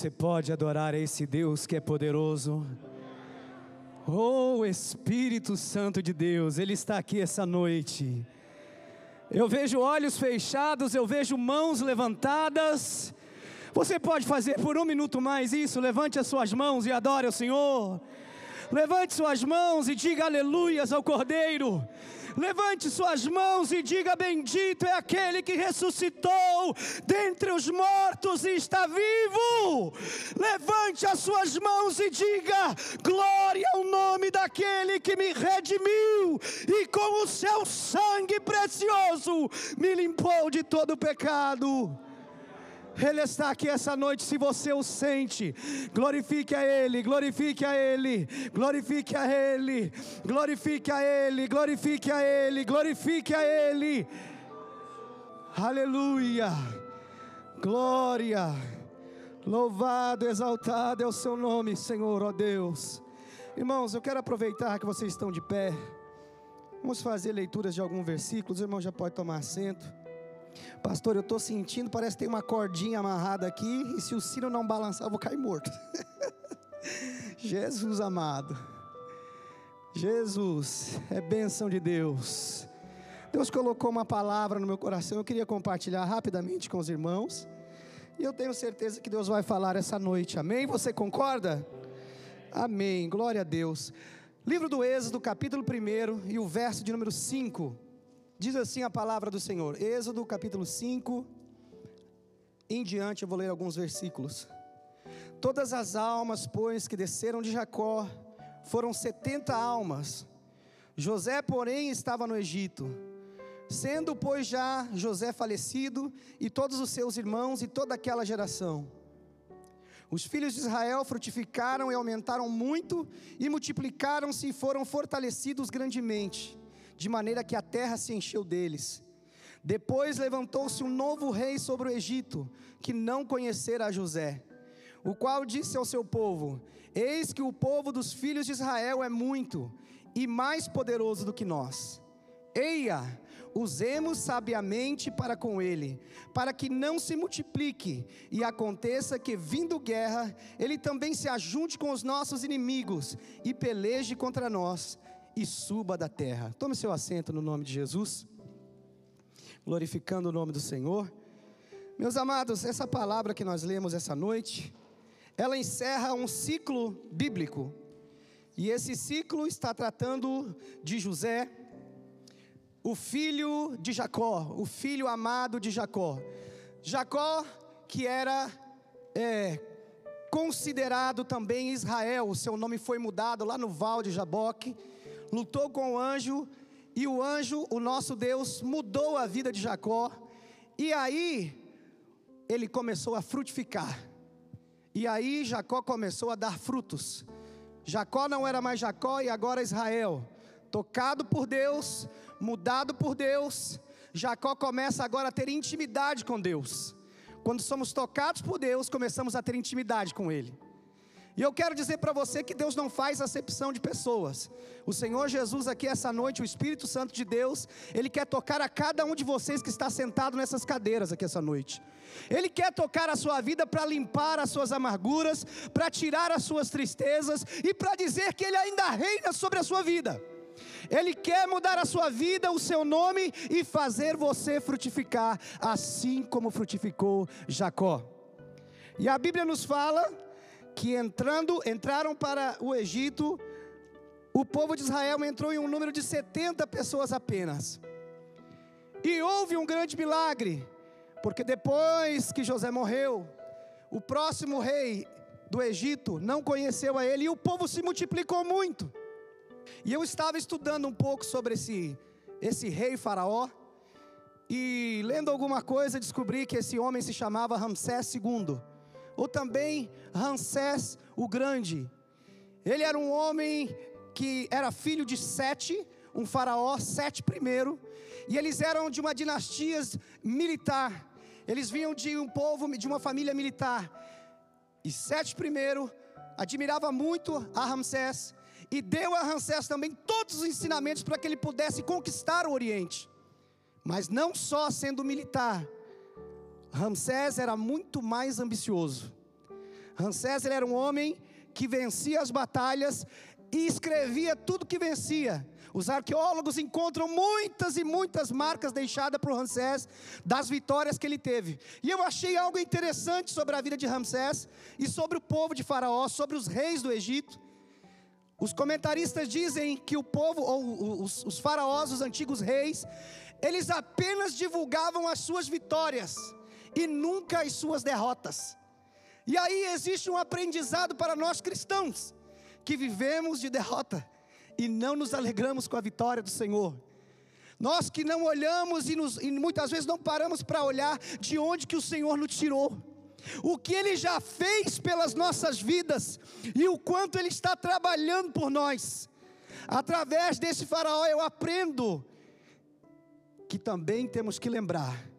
Você pode adorar esse Deus que é poderoso. Oh Espírito Santo de Deus, Ele está aqui essa noite. Eu vejo olhos fechados, eu vejo mãos levantadas. Você pode fazer por um minuto mais isso? Levante as suas mãos e adore o Senhor. Levante suas mãos e diga aleluias ao Cordeiro. Levante suas mãos e diga: Bendito é aquele que ressuscitou dentre os mortos e está vivo. Levante as suas mãos e diga: Glória ao nome daquele que me redimiu e com o seu sangue precioso me limpou de todo pecado. Ele está aqui essa noite, se você o sente, glorifique a Ele, glorifique a Ele, glorifique a Ele, glorifique a Ele, glorifique a Ele, glorifique a Ele. Aleluia, glória, louvado, exaltado é o Seu nome, Senhor, ó Deus. Irmãos, eu quero aproveitar que vocês estão de pé, vamos fazer leituras de alguns versículos, o irmão já pode tomar assento. Pastor, eu estou sentindo, parece que tem uma cordinha amarrada aqui, e se o sino não balançar, eu vou cair morto. Jesus amado, Jesus, é bênção de Deus. Deus colocou uma palavra no meu coração, eu queria compartilhar rapidamente com os irmãos, e eu tenho certeza que Deus vai falar essa noite, amém? Você concorda? Amém, glória a Deus. Livro do Êxodo, capítulo 1 e o verso de número 5. Diz assim a palavra do Senhor, Êxodo capítulo 5, em diante eu vou ler alguns versículos. Todas as almas, pois, que desceram de Jacó, foram setenta almas. José, porém, estava no Egito. Sendo, pois, já José falecido, e todos os seus irmãos e toda aquela geração. Os filhos de Israel frutificaram e aumentaram muito, e multiplicaram-se e foram fortalecidos grandemente de maneira que a terra se encheu deles. Depois levantou-se um novo rei sobre o Egito, que não conhecera José, o qual disse ao seu povo: Eis que o povo dos filhos de Israel é muito e mais poderoso do que nós. Eia, usemos sabiamente para com ele, para que não se multiplique e aconteça que, vindo guerra, ele também se ajunte com os nossos inimigos e peleje contra nós e suba da terra. Tome seu assento no nome de Jesus, glorificando o nome do Senhor. Meus amados, essa palavra que nós lemos essa noite, ela encerra um ciclo bíblico. E esse ciclo está tratando de José, o filho de Jacó, o filho amado de Jacó. Jacó, que era é, considerado também Israel, o seu nome foi mudado lá no Val de Jaboque lutou com o anjo, e o anjo, o nosso Deus, mudou a vida de Jacó, e aí ele começou a frutificar, e aí Jacó começou a dar frutos. Jacó não era mais Jacó e agora Israel, tocado por Deus, mudado por Deus, Jacó começa agora a ter intimidade com Deus. Quando somos tocados por Deus, começamos a ter intimidade com Ele. E eu quero dizer para você que Deus não faz acepção de pessoas. O Senhor Jesus aqui essa noite, o Espírito Santo de Deus, ele quer tocar a cada um de vocês que está sentado nessas cadeiras aqui essa noite. Ele quer tocar a sua vida para limpar as suas amarguras, para tirar as suas tristezas e para dizer que ele ainda reina sobre a sua vida. Ele quer mudar a sua vida, o seu nome e fazer você frutificar, assim como frutificou Jacó. E a Bíblia nos fala que entrando, entraram para o Egito, o povo de Israel entrou em um número de 70 pessoas apenas. E houve um grande milagre, porque depois que José morreu, o próximo rei do Egito não conheceu a ele e o povo se multiplicou muito. E eu estava estudando um pouco sobre esse, esse rei Faraó, e lendo alguma coisa descobri que esse homem se chamava Ramsés II ou também Ramsés o Grande. Ele era um homem que era filho de Sete, um faraó, Sete primeiro, e eles eram de uma dinastia militar. Eles vinham de um povo, de uma família militar. E Sete primeiro admirava muito a Ramsés e deu a Ramsés também todos os ensinamentos para que ele pudesse conquistar o Oriente. Mas não só sendo militar, Ramsés era muito mais ambicioso. Ramsés era um homem que vencia as batalhas e escrevia tudo que vencia. Os arqueólogos encontram muitas e muitas marcas deixadas por Ramsés das vitórias que ele teve. E eu achei algo interessante sobre a vida de Ramsés e sobre o povo de Faraó, sobre os reis do Egito. Os comentaristas dizem que o povo, ou os, os faraós, os antigos reis, eles apenas divulgavam as suas vitórias e nunca as suas derrotas. E aí existe um aprendizado para nós cristãos, que vivemos de derrota e não nos alegramos com a vitória do Senhor. Nós que não olhamos e, nos, e muitas vezes não paramos para olhar de onde que o Senhor nos tirou, o que Ele já fez pelas nossas vidas e o quanto Ele está trabalhando por nós. Através desse faraó eu aprendo que também temos que lembrar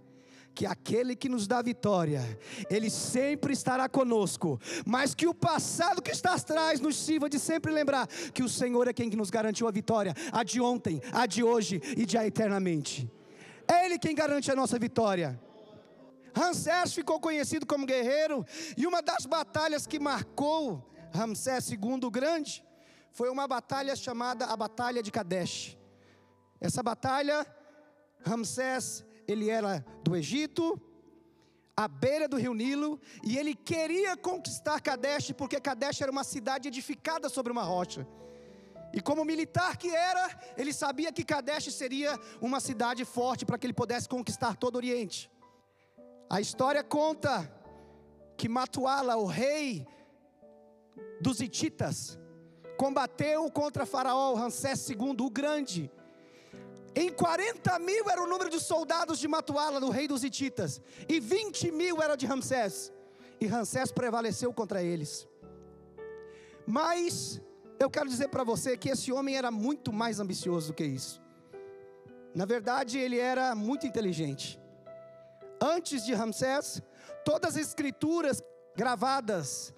que aquele que nos dá vitória, ele sempre estará conosco, mas que o passado que está atrás nos sirva de sempre lembrar que o Senhor é quem nos garantiu a vitória, a de ontem, a de hoje e de eternamente. É Ele quem garante a nossa vitória. Ramsés ficou conhecido como guerreiro, e uma das batalhas que marcou Ramsés II o Grande foi uma batalha chamada a Batalha de Kadesh. Essa batalha, Ramsés ele era do Egito, à beira do rio Nilo, e ele queria conquistar Kadesh, porque Kadesh era uma cidade edificada sobre uma rocha. E como militar que era, ele sabia que Kadesh seria uma cidade forte para que ele pudesse conquistar todo o Oriente. A história conta que Matuala, o rei dos Hititas, combateu contra Faraó Ramsés II, o Grande, em 40 mil era o número de soldados de Matuala, do rei dos Hititas, e 20 mil era de Ramsés, e Ramsés prevaleceu contra eles. Mas eu quero dizer para você que esse homem era muito mais ambicioso do que isso. Na verdade, ele era muito inteligente. Antes de Ramsés, todas as escrituras gravadas,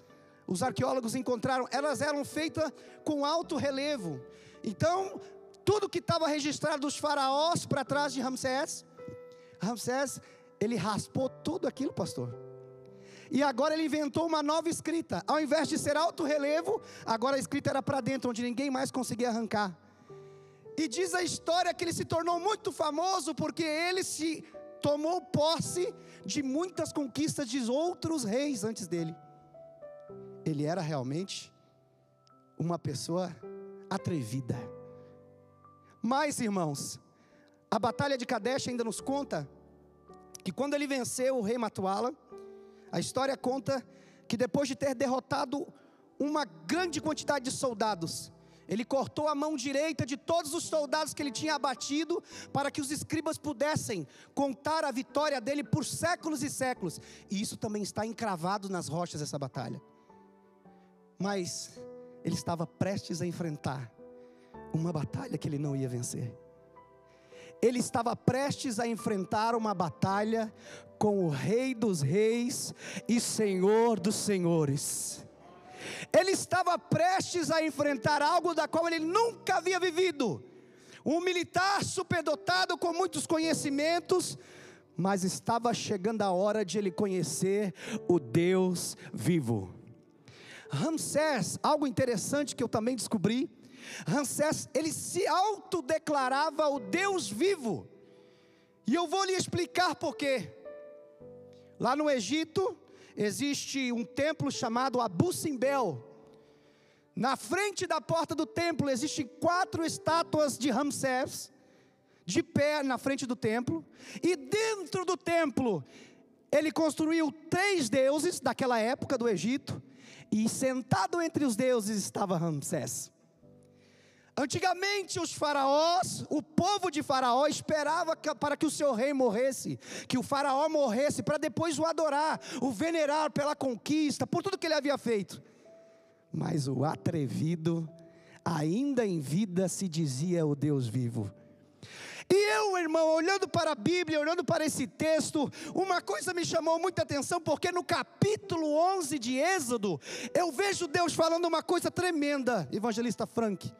os arqueólogos encontraram, elas eram feitas com alto relevo. Então, tudo que estava registrado dos faraós para trás de Ramsés, Ramsés, ele raspou tudo aquilo, pastor. E agora ele inventou uma nova escrita. Ao invés de ser alto relevo, agora a escrita era para dentro, onde ninguém mais conseguia arrancar. E diz a história que ele se tornou muito famoso porque ele se tomou posse de muitas conquistas de outros reis antes dele. Ele era realmente uma pessoa atrevida. Mas, irmãos, a batalha de Kadesh ainda nos conta que quando ele venceu o rei Matuala, a história conta que depois de ter derrotado uma grande quantidade de soldados, ele cortou a mão direita de todos os soldados que ele tinha abatido, para que os escribas pudessem contar a vitória dele por séculos e séculos. E isso também está encravado nas rochas dessa batalha. Mas ele estava prestes a enfrentar uma batalha que ele não ia vencer. Ele estava prestes a enfrentar uma batalha com o Rei dos Reis e Senhor dos Senhores. Ele estava prestes a enfrentar algo da qual ele nunca havia vivido. Um militar superdotado com muitos conhecimentos, mas estava chegando a hora de ele conhecer o Deus vivo. Ramsés, algo interessante que eu também descobri, Ramsés, ele se autodeclarava o Deus vivo. E eu vou lhe explicar por quê. Lá no Egito existe um templo chamado Abu Simbel. Na frente da porta do templo existem quatro estátuas de Ramsés, de pé na frente do templo, e dentro do templo ele construiu três deuses daquela época do Egito, e sentado entre os deuses estava Ramsés. Antigamente, os faraós, o povo de Faraó esperava que, para que o seu rei morresse, que o faraó morresse, para depois o adorar, o venerar pela conquista, por tudo que ele havia feito. Mas o atrevido, ainda em vida, se dizia o Deus vivo. E eu, irmão, olhando para a Bíblia, olhando para esse texto, uma coisa me chamou muita atenção, porque no capítulo 11 de Êxodo, eu vejo Deus falando uma coisa tremenda, evangelista Frank.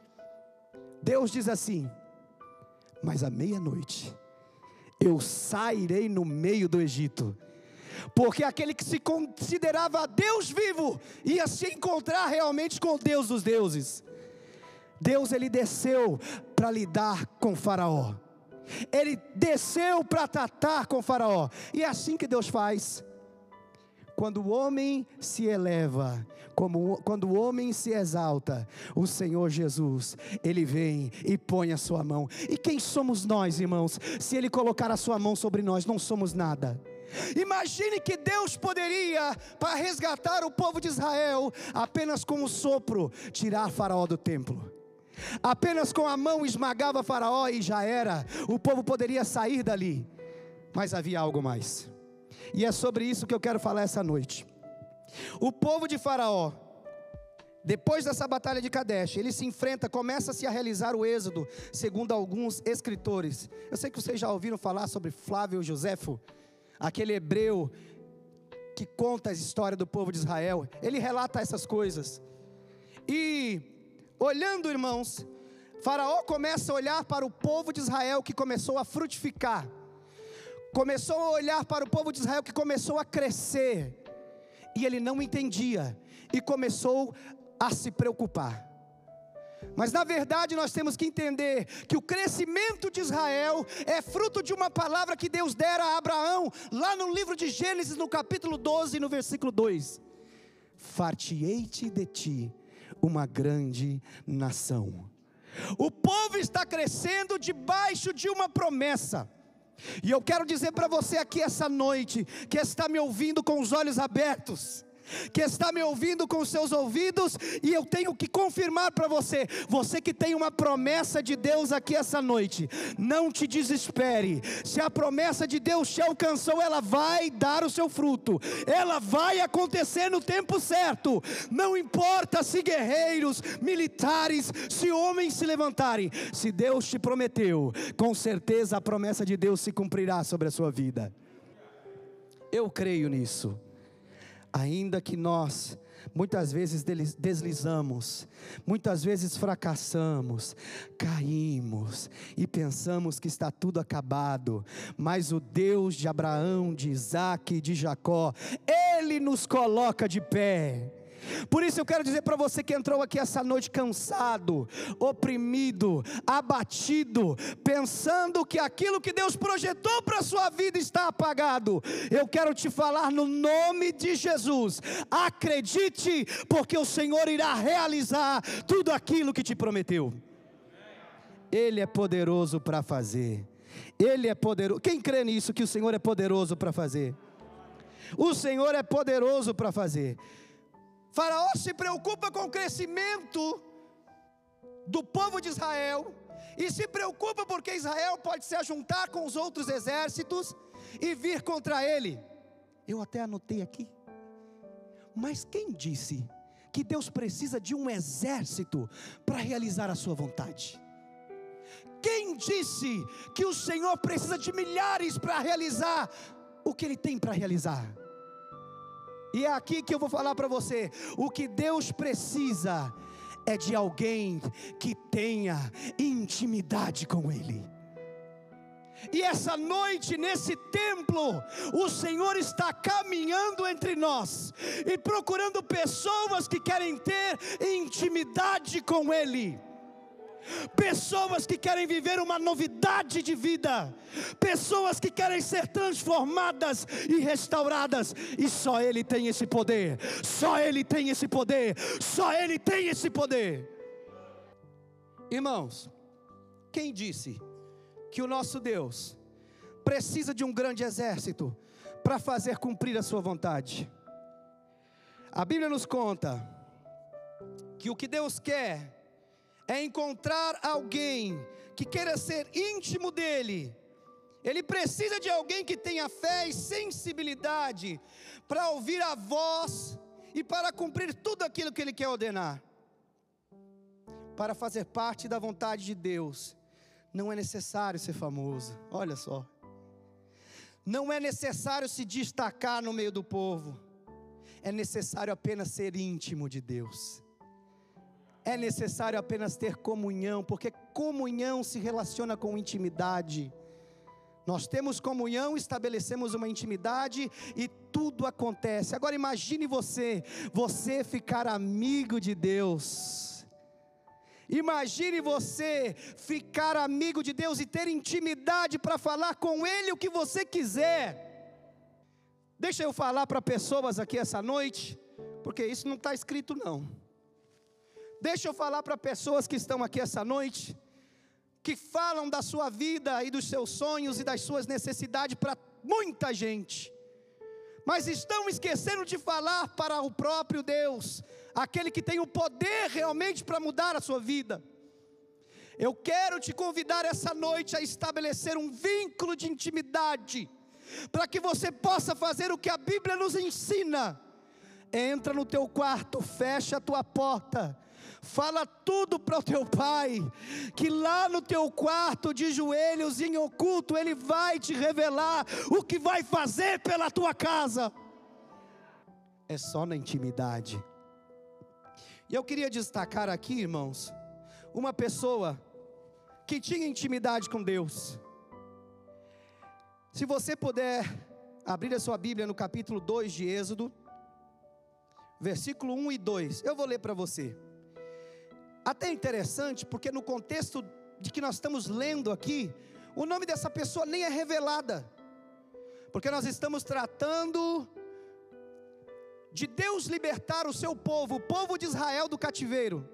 Deus diz assim: Mas à meia-noite eu sairei no meio do Egito, porque aquele que se considerava Deus vivo ia se encontrar realmente com o Deus dos deuses. Deus ele desceu para lidar com Faraó. Ele desceu para tratar com Faraó. E é assim que Deus faz. Quando o homem se eleva, como, quando o homem se exalta, o Senhor Jesus, Ele vem e põe a sua mão. E quem somos nós, irmãos? Se Ele colocar a sua mão sobre nós, não somos nada. Imagine que Deus poderia, para resgatar o povo de Israel, apenas com um sopro, tirar Faraó do templo. Apenas com a mão esmagava Faraó e já era. O povo poderia sair dali. Mas havia algo mais. E é sobre isso que eu quero falar essa noite. O povo de Faraó, depois dessa batalha de Kadesh, ele se enfrenta, começa-se a realizar o êxodo, segundo alguns escritores. Eu sei que vocês já ouviram falar sobre Flávio Josefo, aquele hebreu que conta a história do povo de Israel. Ele relata essas coisas. E olhando, irmãos, Faraó começa a olhar para o povo de Israel que começou a frutificar começou a olhar para o povo de Israel que começou a crescer, e ele não entendia, e começou a se preocupar. Mas na verdade nós temos que entender que o crescimento de Israel é fruto de uma palavra que Deus dera a Abraão, lá no livro de Gênesis, no capítulo 12, no versículo 2: Fartiei-te de ti uma grande nação. O povo está crescendo debaixo de uma promessa. E eu quero dizer para você aqui essa noite, que está me ouvindo com os olhos abertos, que está me ouvindo com seus ouvidos, e eu tenho que confirmar para você, você que tem uma promessa de Deus aqui essa noite, não te desespere, se a promessa de Deus te alcançou, ela vai dar o seu fruto, ela vai acontecer no tempo certo, não importa se guerreiros, militares, se homens se levantarem, se Deus te prometeu, com certeza a promessa de Deus se cumprirá sobre a sua vida. Eu creio nisso ainda que nós muitas vezes deslizamos, muitas vezes fracassamos, caímos e pensamos que está tudo acabado, mas o Deus de Abraão, de Isaac e de Jacó, Ele nos coloca de pé. Por isso eu quero dizer para você que entrou aqui essa noite cansado, oprimido, abatido, pensando que aquilo que Deus projetou para a sua vida está apagado. Eu quero te falar no nome de Jesus. Acredite, porque o Senhor irá realizar tudo aquilo que te prometeu. Ele é poderoso para fazer. Ele é poderoso. Quem crê nisso que o Senhor é poderoso para fazer? O Senhor é poderoso para fazer. Faraó se preocupa com o crescimento do povo de Israel e se preocupa porque Israel pode se ajuntar com os outros exércitos e vir contra ele. Eu até anotei aqui. Mas quem disse que Deus precisa de um exército para realizar a sua vontade? Quem disse que o Senhor precisa de milhares para realizar o que ele tem para realizar? E é aqui que eu vou falar para você: o que Deus precisa é de alguém que tenha intimidade com Ele. E essa noite, nesse templo, o Senhor está caminhando entre nós e procurando pessoas que querem ter intimidade com Ele pessoas que querem viver uma novidade de vida, pessoas que querem ser transformadas e restauradas, e só Ele tem esse poder, só Ele tem esse poder, só Ele tem esse poder. Irmãos, quem disse que o nosso Deus precisa de um grande exército para fazer cumprir a Sua vontade? A Bíblia nos conta que o que Deus quer é encontrar alguém que queira ser íntimo dele. Ele precisa de alguém que tenha fé e sensibilidade para ouvir a voz e para cumprir tudo aquilo que ele quer ordenar. Para fazer parte da vontade de Deus, não é necessário ser famoso. Olha só. Não é necessário se destacar no meio do povo. É necessário apenas ser íntimo de Deus é necessário apenas ter comunhão, porque comunhão se relaciona com intimidade. Nós temos comunhão, estabelecemos uma intimidade e tudo acontece. Agora imagine você, você ficar amigo de Deus. Imagine você ficar amigo de Deus e ter intimidade para falar com Ele o que você quiser. Deixa eu falar para pessoas aqui essa noite, porque isso não está escrito não. Deixa eu falar para pessoas que estão aqui essa noite que falam da sua vida e dos seus sonhos e das suas necessidades para muita gente, mas estão esquecendo de falar para o próprio Deus, aquele que tem o poder realmente para mudar a sua vida. Eu quero te convidar essa noite a estabelecer um vínculo de intimidade, para que você possa fazer o que a Bíblia nos ensina. Entra no teu quarto, fecha a tua porta Fala tudo para o teu pai, que lá no teu quarto de joelhos em oculto, ele vai te revelar o que vai fazer pela tua casa. É só na intimidade. E eu queria destacar aqui, irmãos, uma pessoa que tinha intimidade com Deus. Se você puder abrir a sua Bíblia no capítulo 2 de Êxodo, versículo 1 e 2, eu vou ler para você. Até interessante, porque no contexto de que nós estamos lendo aqui, o nome dessa pessoa nem é revelada, porque nós estamos tratando de Deus libertar o seu povo, o povo de Israel do cativeiro.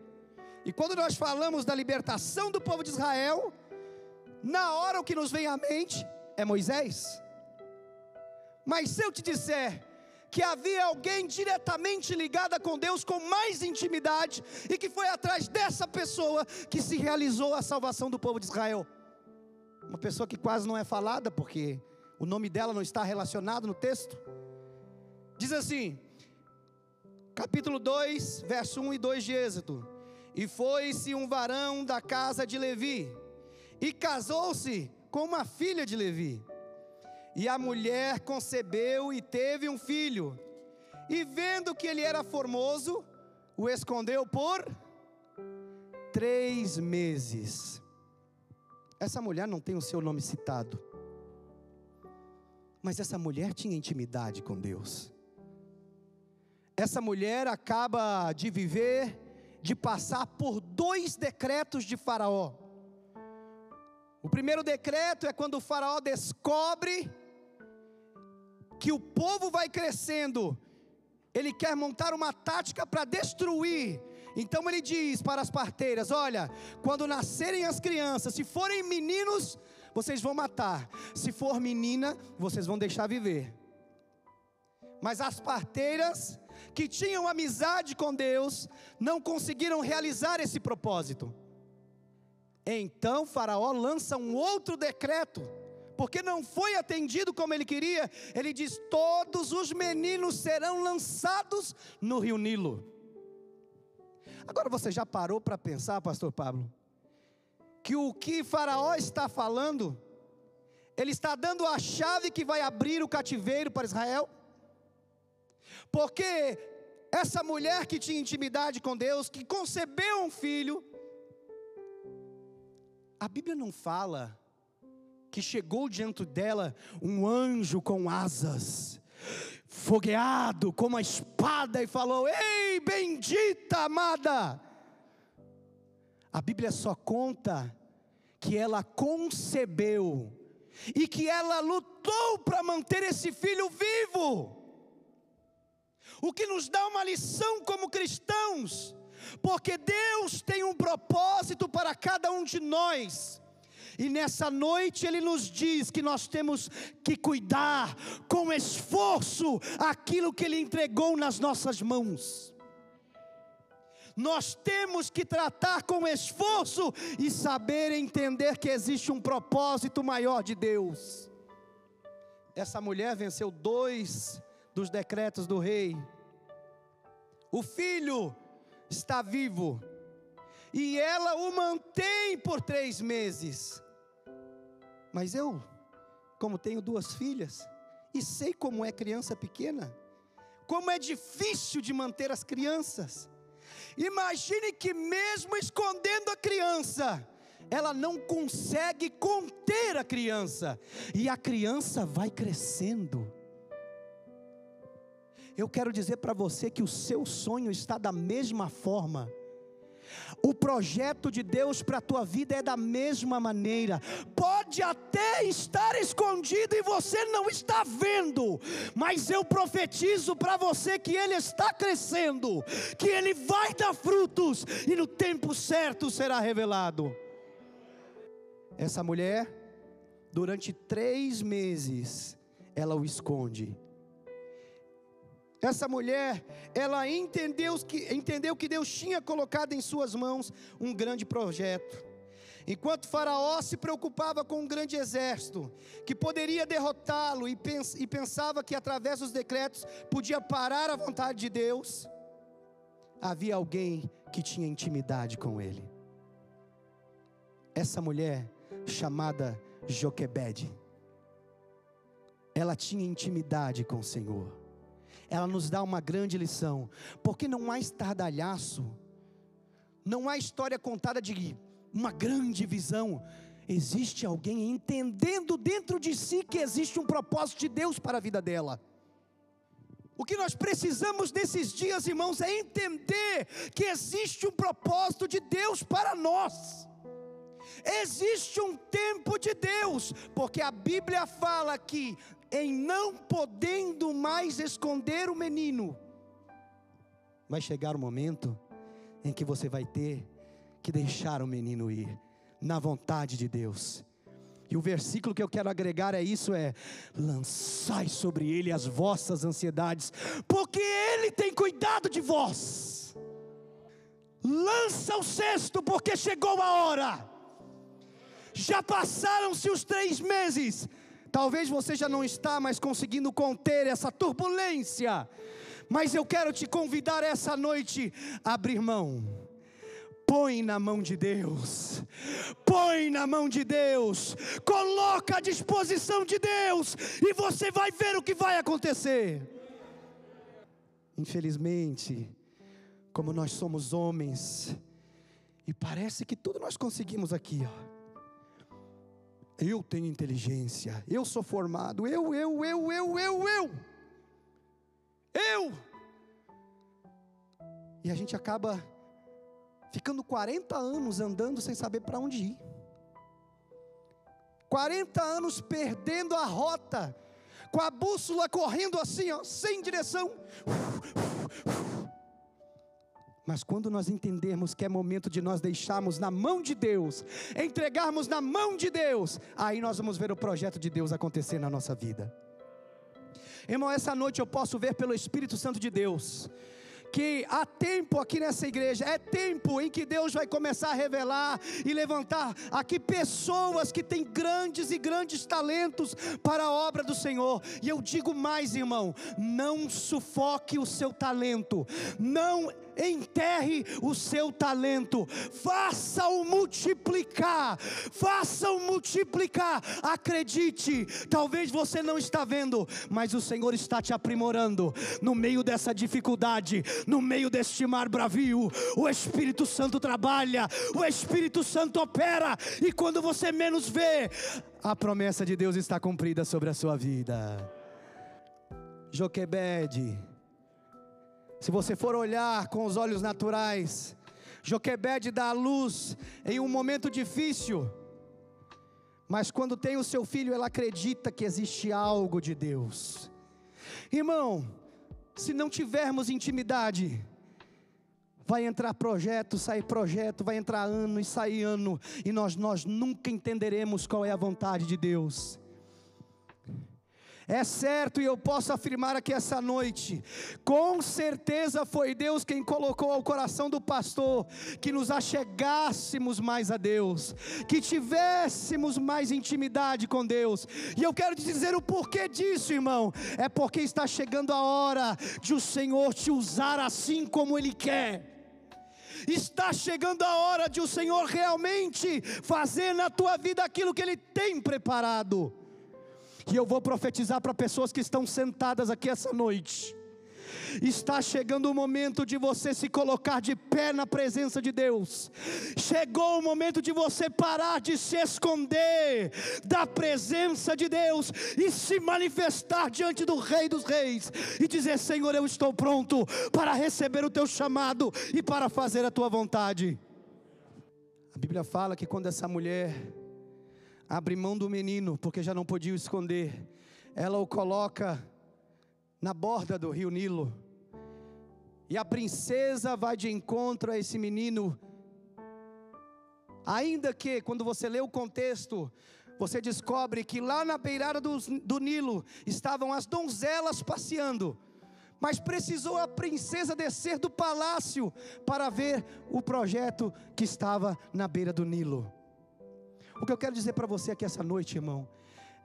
E quando nós falamos da libertação do povo de Israel, na hora o que nos vem à mente é Moisés. Mas se eu te disser que havia alguém diretamente ligada com Deus com mais intimidade e que foi atrás dessa pessoa que se realizou a salvação do povo de Israel. Uma pessoa que quase não é falada porque o nome dela não está relacionado no texto. Diz assim, capítulo 2, verso 1 e 2 de Êxodo: E foi-se um varão da casa de Levi, e casou-se com uma filha de Levi. E a mulher concebeu e teve um filho. E vendo que ele era formoso, o escondeu por três meses. Essa mulher não tem o seu nome citado. Mas essa mulher tinha intimidade com Deus. Essa mulher acaba de viver, de passar por dois decretos de Faraó. O primeiro decreto é quando o Faraó descobre que o povo vai crescendo, ele quer montar uma tática para destruir. Então ele diz para as parteiras: Olha, quando nascerem as crianças, se forem meninos, vocês vão matar, se for menina, vocês vão deixar viver. Mas as parteiras que tinham amizade com Deus não conseguiram realizar esse propósito. Então Faraó lança um outro decreto porque não foi atendido como ele queria, ele diz: todos os meninos serão lançados no rio Nilo. Agora você já parou para pensar, Pastor Pablo, que o que Faraó está falando, ele está dando a chave que vai abrir o cativeiro para Israel? Porque essa mulher que tinha intimidade com Deus, que concebeu um filho, a Bíblia não fala que chegou diante dela um anjo com asas, fogueado com uma espada, e falou: Ei, bendita amada! A Bíblia só conta que ela concebeu e que ela lutou para manter esse filho vivo. O que nos dá uma lição como cristãos, porque Deus tem um propósito para cada um de nós. E nessa noite ele nos diz que nós temos que cuidar com esforço aquilo que ele entregou nas nossas mãos. Nós temos que tratar com esforço e saber entender que existe um propósito maior de Deus. Essa mulher venceu dois dos decretos do rei. O filho está vivo, e ela o mantém por três meses. Mas eu, como tenho duas filhas, e sei como é criança pequena, como é difícil de manter as crianças. Imagine que, mesmo escondendo a criança, ela não consegue conter a criança, e a criança vai crescendo. Eu quero dizer para você que o seu sonho está da mesma forma. O projeto de Deus para a tua vida é da mesma maneira. Pode até estar escondido e você não está vendo, mas eu profetizo para você que ele está crescendo, que ele vai dar frutos e no tempo certo será revelado. Essa mulher, durante três meses, ela o esconde. Essa mulher, ela entendeu que, entendeu que Deus tinha colocado em suas mãos um grande projeto. Enquanto Faraó se preocupava com um grande exército, que poderia derrotá-lo e, pens e pensava que através dos decretos podia parar a vontade de Deus, havia alguém que tinha intimidade com ele. Essa mulher, chamada Joquebede, ela tinha intimidade com o Senhor ela nos dá uma grande lição, porque não há estardalhaço, não há história contada de uma grande visão, existe alguém entendendo dentro de si que existe um propósito de Deus para a vida dela. O que nós precisamos nesses dias, irmãos, é entender que existe um propósito de Deus para nós. Existe um tempo de Deus, porque a Bíblia fala que em não podendo mais esconder o menino, vai chegar o momento em que você vai ter que deixar o menino ir, na vontade de Deus. E o versículo que eu quero agregar é isso: é lançai sobre ele as vossas ansiedades, porque ele tem cuidado de vós. Lança o cesto, porque chegou a hora. Já passaram-se os três meses, Talvez você já não está mais conseguindo conter essa turbulência, mas eu quero te convidar essa noite a abrir mão. Põe na mão de Deus, põe na mão de Deus, coloca à disposição de Deus, e você vai ver o que vai acontecer. Infelizmente, como nós somos homens, e parece que tudo nós conseguimos aqui, ó eu tenho inteligência, eu sou formado, eu, eu, eu, eu, eu, eu. Eu. E a gente acaba ficando 40 anos andando sem saber para onde ir. 40 anos perdendo a rota, com a bússola correndo assim, ó, sem direção. Mas quando nós entendermos que é momento de nós deixarmos na mão de Deus, entregarmos na mão de Deus, aí nós vamos ver o projeto de Deus acontecer na nossa vida. Irmão, essa noite eu posso ver pelo Espírito Santo de Deus que há tempo aqui nessa igreja, é tempo em que Deus vai começar a revelar e levantar aqui pessoas que têm grandes e grandes talentos para a obra do Senhor. E eu digo mais, irmão, não sufoque o seu talento, não enterre o seu talento, faça-o multiplicar, faça-o multiplicar. Acredite, talvez você não está vendo, mas o Senhor está te aprimorando no meio dessa dificuldade, no meio deste mar bravio. O Espírito Santo trabalha, o Espírito Santo opera, e quando você menos vê, a promessa de Deus está cumprida sobre a sua vida. Joquebede se você for olhar com os olhos naturais, Joquebede dá a luz em um momento difícil, mas quando tem o seu filho, ela acredita que existe algo de Deus. Irmão, se não tivermos intimidade, vai entrar projeto, sair projeto, vai entrar ano e sair ano, e nós, nós nunca entenderemos qual é a vontade de Deus. É certo, e eu posso afirmar aqui essa noite, com certeza foi Deus quem colocou ao coração do pastor que nos achegássemos mais a Deus, que tivéssemos mais intimidade com Deus. E eu quero te dizer o porquê disso, irmão. É porque está chegando a hora de o Senhor te usar assim como Ele quer. Está chegando a hora de o Senhor realmente fazer na tua vida aquilo que Ele tem preparado. E eu vou profetizar para pessoas que estão sentadas aqui essa noite. Está chegando o momento de você se colocar de pé na presença de Deus. Chegou o momento de você parar de se esconder da presença de Deus e se manifestar diante do Rei dos Reis e dizer: Senhor, eu estou pronto para receber o teu chamado e para fazer a tua vontade. A Bíblia fala que quando essa mulher abre mão do menino, porque já não podia o esconder, ela o coloca na borda do rio Nilo. E a princesa vai de encontro a esse menino. Ainda que, quando você lê o contexto, você descobre que lá na beirada do, do Nilo estavam as donzelas passeando. Mas precisou a princesa descer do palácio para ver o projeto que estava na beira do Nilo. O que eu quero dizer para você aqui essa noite, irmão,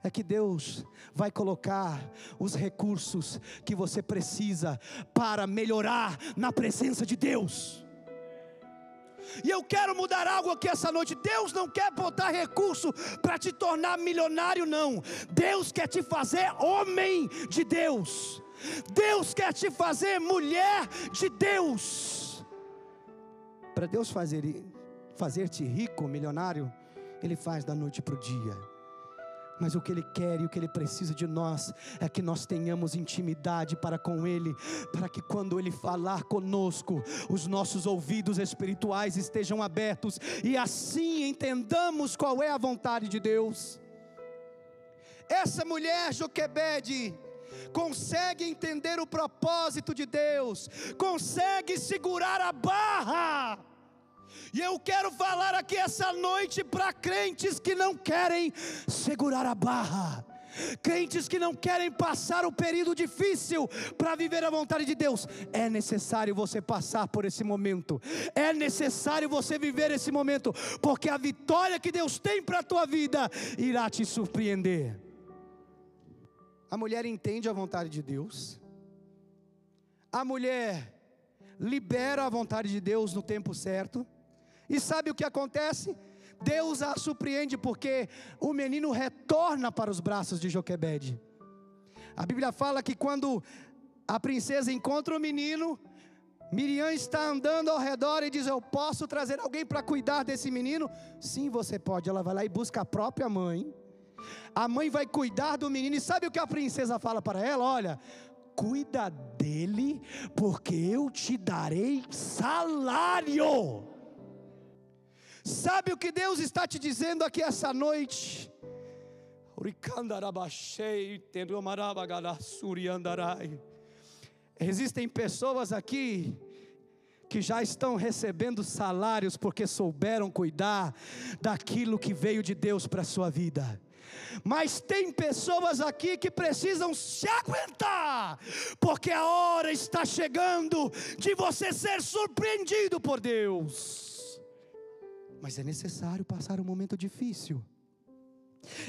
é que Deus vai colocar os recursos que você precisa para melhorar na presença de Deus. E eu quero mudar algo aqui essa noite. Deus não quer botar recurso para te tornar milionário, não. Deus quer te fazer homem de Deus. Deus quer te fazer mulher de Deus. Para Deus fazer fazer-te rico, milionário, Ele faz da noite para o dia. Mas o que Ele quer e o que Ele precisa de nós é que nós tenhamos intimidade para com Ele, para que quando Ele falar conosco, os nossos ouvidos espirituais estejam abertos e assim entendamos qual é a vontade de Deus. Essa mulher Joquebede consegue entender o propósito de Deus, consegue segurar a barra e eu quero falar aqui essa noite para crentes que não querem segurar a barra. Crentes que não querem passar o período difícil para viver a vontade de Deus, é necessário você passar por esse momento, é necessário você viver esse momento, porque a vitória que Deus tem para a tua vida irá te surpreender. A mulher entende a vontade de Deus, a mulher libera a vontade de Deus no tempo certo, e sabe o que acontece? Deus a surpreende porque o menino retorna para os braços de Joquebede. A Bíblia fala que quando a princesa encontra o menino, Miriam está andando ao redor e diz: Eu posso trazer alguém para cuidar desse menino? Sim, você pode. Ela vai lá e busca a própria mãe. A mãe vai cuidar do menino. E sabe o que a princesa fala para ela? Olha, cuida dele, porque eu te darei salário. Sabe o que Deus está te dizendo aqui essa noite? Existem pessoas aqui que já estão recebendo salários porque souberam cuidar daquilo que veio de Deus para a sua vida. Mas tem pessoas aqui que precisam se aguentar, porque a hora está chegando de você ser surpreendido por Deus. Mas é necessário passar um momento difícil.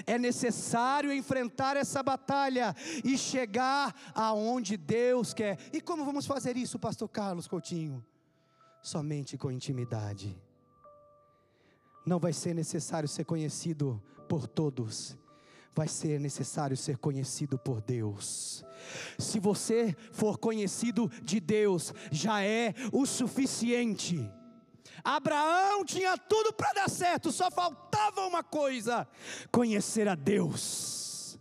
É necessário enfrentar essa batalha e chegar aonde Deus quer. E como vamos fazer isso, pastor Carlos Coutinho? Somente com intimidade. Não vai ser necessário ser conhecido por todos, vai ser necessário ser conhecido por Deus. Se você for conhecido de Deus, já é o suficiente. Abraão tinha tudo para dar certo, só faltava uma coisa: conhecer a Deus.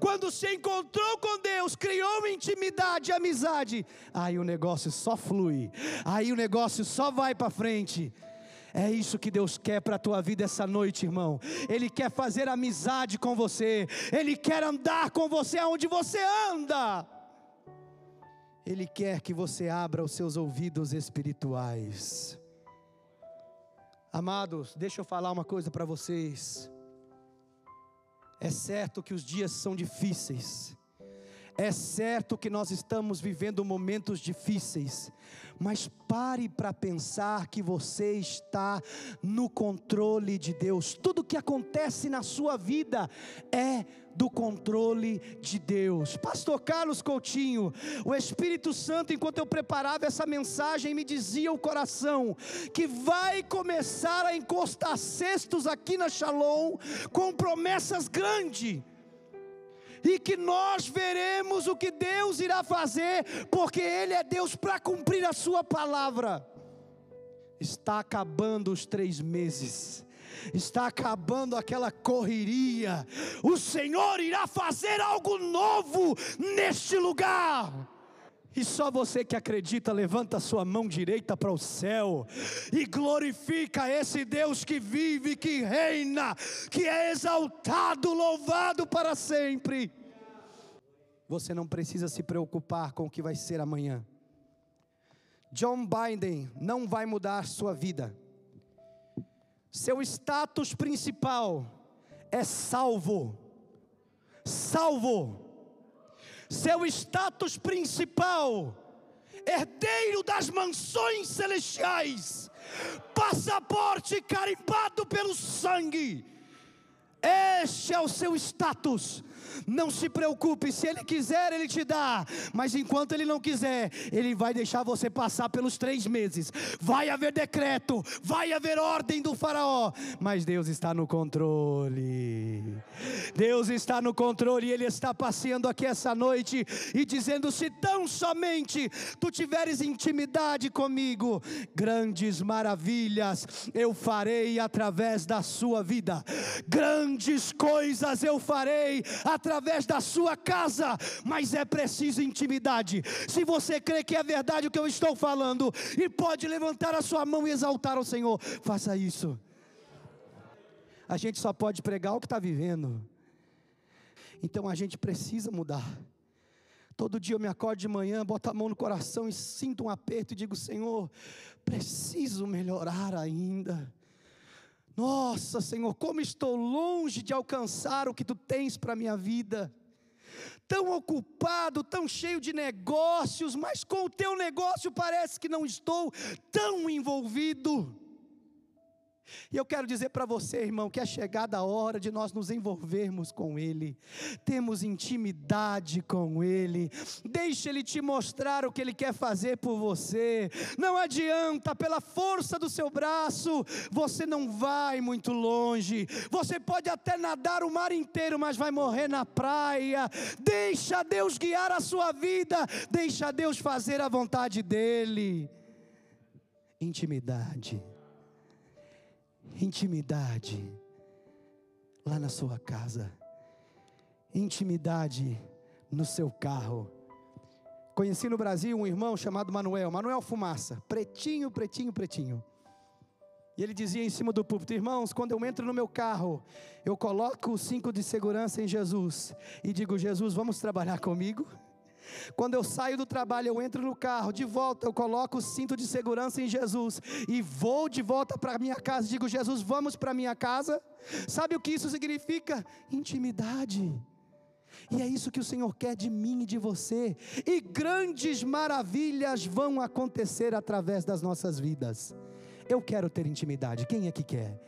Quando se encontrou com Deus, criou intimidade, amizade, aí o negócio só flui, aí o negócio só vai para frente. É isso que Deus quer para a tua vida essa noite, irmão. Ele quer fazer amizade com você, Ele quer andar com você aonde você anda. Ele quer que você abra os seus ouvidos espirituais. Amados, deixa eu falar uma coisa para vocês. É certo que os dias são difíceis, é certo que nós estamos vivendo momentos difíceis, mas pare para pensar que você está no controle de Deus. Tudo que acontece na sua vida é do controle de Deus. Pastor Carlos Coutinho, o Espírito Santo, enquanto eu preparava essa mensagem, me dizia o coração que vai começar a encostar cestos aqui na Shalom com promessas grandes e que nós veremos o que Deus irá fazer, porque Ele é Deus para cumprir a Sua palavra. Está acabando os três meses, está acabando aquela correria, o Senhor irá fazer algo novo neste lugar. E só você que acredita, levanta a sua mão direita para o céu e glorifica esse Deus que vive, que reina, que é exaltado, louvado para sempre. Você não precisa se preocupar com o que vai ser amanhã. John Biden não vai mudar sua vida. Seu status principal é salvo. Salvo seu status principal, herdeiro das mansões celestiais, passaporte carimbado pelo sangue. Este é o seu status não se preocupe, se Ele quiser, Ele te dá. Mas enquanto Ele não quiser, Ele vai deixar você passar pelos três meses. Vai haver decreto, vai haver ordem do Faraó. Mas Deus está no controle. Deus está no controle e Ele está passeando aqui essa noite e dizendo: se tão somente tu tiveres intimidade comigo, grandes maravilhas eu farei através da sua vida, grandes coisas eu farei através através da sua casa, mas é preciso intimidade. Se você crê que é verdade o que eu estou falando e pode levantar a sua mão e exaltar o Senhor, faça isso. A gente só pode pregar o que está vivendo. Então a gente precisa mudar. Todo dia eu me acordo de manhã, boto a mão no coração e sinto um aperto e digo: Senhor, preciso melhorar ainda. Nossa, Senhor, como estou longe de alcançar o que tu tens para a minha vida. Tão ocupado, tão cheio de negócios, mas com o teu negócio parece que não estou tão envolvido. E eu quero dizer para você, irmão, que é chegada a hora de nós nos envolvermos com Ele, temos intimidade com Ele, deixe Ele te mostrar o que Ele quer fazer por você. Não adianta, pela força do seu braço, você não vai muito longe, você pode até nadar o mar inteiro, mas vai morrer na praia. Deixa Deus guiar a sua vida, deixa Deus fazer a vontade dEle. Intimidade intimidade lá na sua casa, intimidade no seu carro. Conheci no Brasil um irmão chamado Manuel, Manuel Fumaça, pretinho, pretinho, pretinho. E ele dizia em cima do púlpito: Irmãos, quando eu entro no meu carro, eu coloco o cinto de segurança em Jesus e digo: Jesus, vamos trabalhar comigo? Quando eu saio do trabalho, eu entro no carro, de volta eu coloco o cinto de segurança em Jesus e vou de volta para minha casa. Digo, Jesus, vamos para minha casa. Sabe o que isso significa? Intimidade. E é isso que o Senhor quer de mim e de você. E grandes maravilhas vão acontecer através das nossas vidas. Eu quero ter intimidade. Quem é que quer?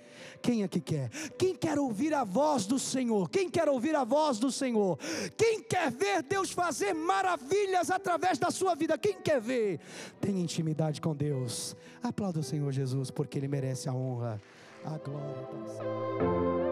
Quem é que quer? Quem quer ouvir a voz do Senhor? Quem quer ouvir a voz do Senhor? Quem quer ver Deus fazer maravilhas através da sua vida? Quem quer ver? Tem intimidade com Deus. Aplauda o Senhor Jesus, porque Ele merece a honra, a glória.